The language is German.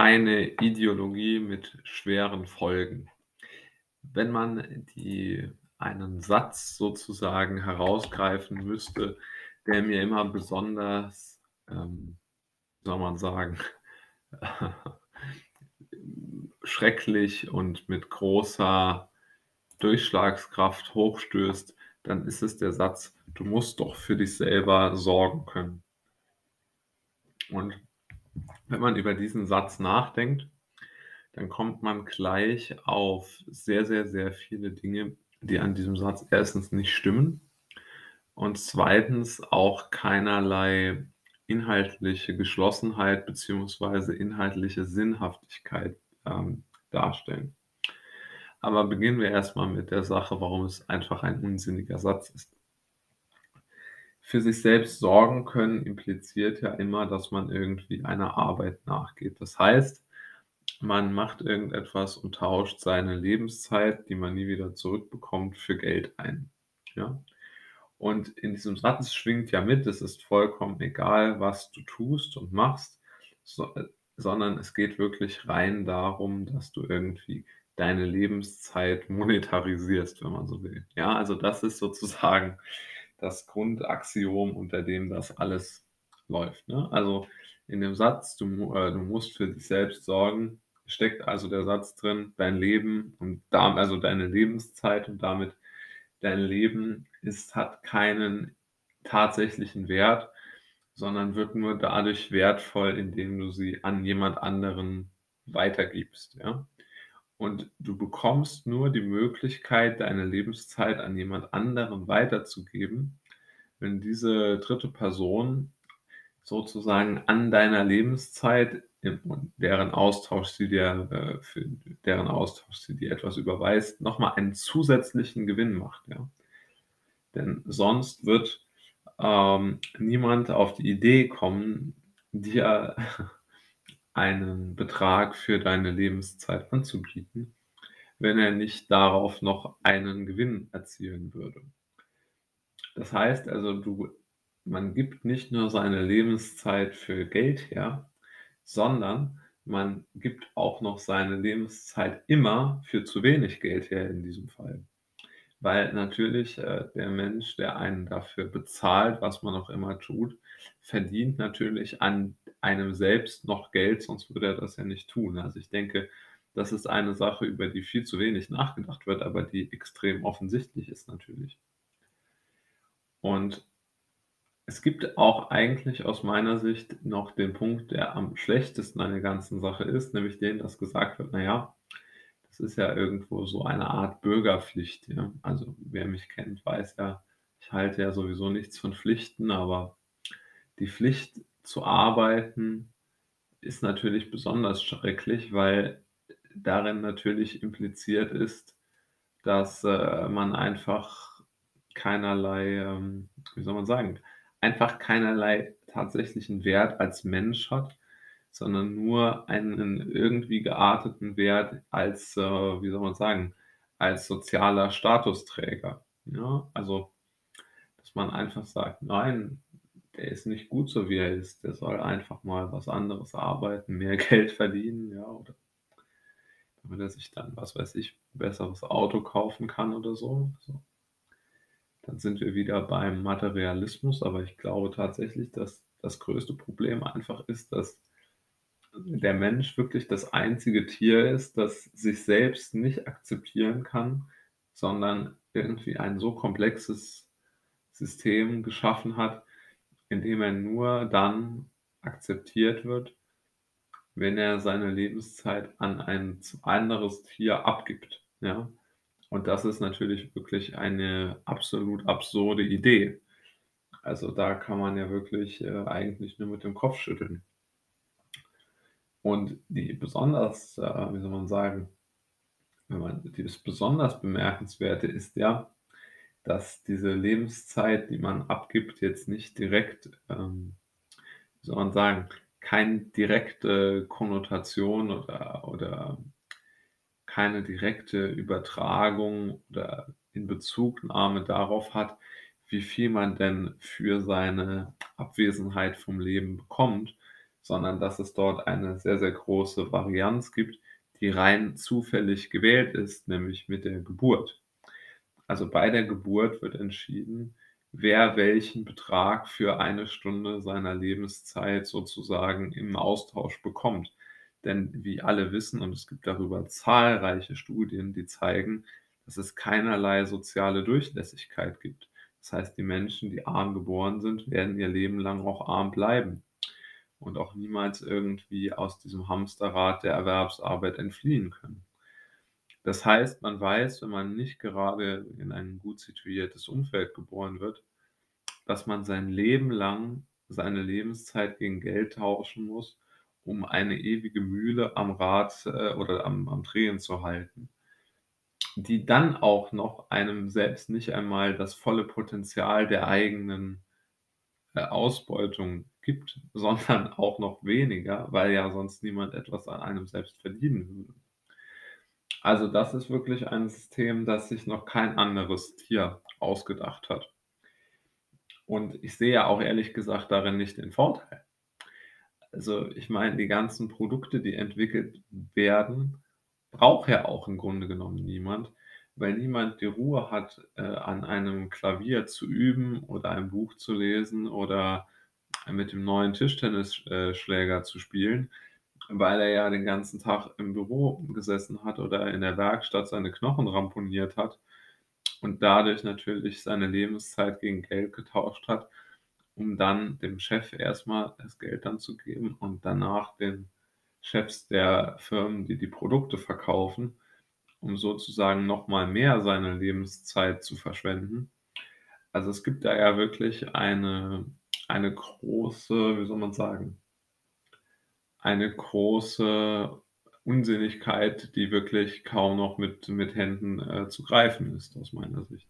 eine Ideologie mit schweren Folgen. Wenn man die einen Satz sozusagen herausgreifen müsste, der mir immer besonders, ähm, soll man sagen, schrecklich und mit großer Durchschlagskraft hochstößt, dann ist es der Satz: „Du musst doch für dich selber sorgen können.“ Und wenn man über diesen Satz nachdenkt, dann kommt man gleich auf sehr, sehr, sehr viele Dinge, die an diesem Satz erstens nicht stimmen und zweitens auch keinerlei inhaltliche Geschlossenheit beziehungsweise inhaltliche Sinnhaftigkeit, ähm, darstellen. Aber beginnen wir erst mal mit der Sache, warum es einfach ein unsinniger Satz ist. Für sich selbst sorgen können impliziert ja immer, dass man irgendwie einer Arbeit nachgeht. Das heißt, man macht irgendetwas und tauscht seine Lebenszeit, die man nie wieder zurückbekommt, für Geld ein, ja? Und in diesem Satz schwingt ja mit, es ist vollkommen egal, was du tust und machst, so äh, sondern es geht wirklich rein darum, dass du irgendwie deine Lebenszeit monetarisierst, wenn man so will. Ja, also das ist sozusagen das Grundaxiom, unter dem das alles läuft, ne? Also, in dem Satz, du äh, du musst für dich selbst sorgen, steckt also der Satz drin, dein Leben und da also deine Lebenszeit und damit dein Leben ist hat keinen tatsächlichen Wert, sondern wird nur dadurch wertvoll, indem du sie an jemand anderen weitergibst, ja? Und du bekommst nur die Möglichkeit, deine Lebenszeit an jemand anderen weiterzugeben, wenn diese dritte Person sozusagen an deiner Lebenszeit, im deren Austausch sie dir äh, für deren Austausch sie dir etwas überweist, noch mal einen zusätzlichen Gewinn macht, ja? Denn sonst wird, ähm, niemand auf die Idee kommen, dir einen Betrag für deine Lebenszeit anzubieten, wenn er nicht darauf noch einen Gewinn erzielen würde. Das heißt also, du man gibt nicht nur seine Lebenszeit für Geld her, sondern man gibt auch noch seine Lebenszeit immer für zu wenig Geld her in diesem Fall. Weil natürlich, äh, der Mensch, der einen dafür bezahlt, was man auch immer tut, verdient natürlich an einem selbst noch Geld, sonst würde er das ja nicht tun. Also, ich denke, das ist eine Sache, über die viel zu wenig nachgedacht wird, aber die extrem offensichtlich ist natürlich. Und es gibt auch eigentlich aus meiner Sicht noch den Punkt, der am schlechtesten an der ganzen Sache ist, nämlich den, dass gesagt wird: „Na ist ja irgendwo so eine Art Bürgerpflicht“, ja? Also, wer mich kennt, weiß ja, ich halte ja sowieso nichts von Pflichten, aber die Pflicht zu arbeiten ist natürlich besonders schrecklich, weil darin natürlich impliziert ist, dass, äh, man einfach keinerlei, ähm, wie soll man sagen, einfach keinerlei tatsächlichen Wert als Mensch hat, sondern nur einen irgendwie gearteten Wert als, äh, wie soll man sagen, als sozialer Statusträger, ja? Also, dass man einfach sagt: „Nein, der ist nicht gut so, wie er ist. Der soll einfach mal was anderes arbeiten, mehr Geld verdienen, ja, oder damit er sich dann, was weiß ich, 'n besseres Auto kaufen kann oder so, so. Dann sind wir wieder beim Materialismus, aber ich glaube tatsächlich, dass das größte Problem einfach ist, dass der Mensch wirklich das einzige Tier ist, das sich selbst nicht akzeptieren kann, sondern irgendwie ein so komplexes System geschaffen hat, in dem er nur dann akzeptiert wird, wenn er seine Lebenszeit an ein anderes Tier abgibt, ja? Und das ist natürlich wirklich eine absolut absurde Idee. Also, da kann man ja wirklich, äh, eigentlich nur mit dem Kopf schütteln. Und die besonders, äh, wie soll man sagen wenn man das besonders Bemerkenswerte ist ja, dass diese Lebenszeit, die man abgibt, jetzt nicht direkt, ähm, wie soll man sagen, keine direkte Konnotation oder oder keine direkte Übertragung oder Inbezugnahme darauf hat, wie viel man denn für seine Abwesenheit vom Leben bekommt, sondern dass es dort eine sehr, sehr große Varianz gibt, die rein zufällig gewählt ist, nämlich mit der Geburt. Also bei der Geburt wird entschieden, wer welchen Betrag für eine Stunde seiner Lebenszeit sozusagen im Austausch bekommt. Denn wie alle wissen, und es gibt darüber zahlreiche Studien, die zeigen, dass es keinerlei soziale Durchlässigkeit gibt. Das heißt, die Menschen, die arm geboren sind, werden ihr Leben lang auch arm bleiben und auch niemals irgendwie aus diesem Hamsterrad der Erwerbsarbeit entfliehen können. Das heißt, man weiß, wenn man nicht gerade in ein gut situiertes Umfeld geboren wird, dass man sein Leben lang seine Lebenszeit gegen Geld tauschen muss, um eine ewige Mühle am Rad äh, oder am, am Drehen zu halten, die dann auch noch einem selbst nicht einmal das volle Potenzial der eigenen äh, Ausbeutung gibt, sondern auch noch weniger, weil ja sonst niemand etwas an einem selbst verdienen würde. Also das ist wirklich ein System, das sich noch kein anderes Tier ausgedacht hat. Und ich sehe ja auch ehrlich gesagt darin nicht den Vorteil. Also ich meine, die ganzen Produkte, die entwickelt werden, braucht ja auch im Grunde genommen niemand, weil niemand die Ruhe hat, äh, an einem Klavier zu üben oder ein Buch zu lesen oder mit dem neuen Tischtennisschläger zu spielen, weil er ja den ganzen Tag im Büro gesessen hat oder in der Werkstatt seine Knochen ramponiert hat und dadurch natürlich seine Lebenszeit gegen Geld getauscht hat, um dann dem Chef erstmal das Geld dann zu geben und danach den Chefs der Firmen, die die Produkte verkaufen, um sozusagen noch mal mehr seine Lebenszeit zu verschwenden. Also, es gibt da ja wirklich eine eine große wie soll man sagen eine große Unsinnigkeit, die wirklich kaum noch mit mit Händen, äh, zu greifen ist aus meiner Sicht.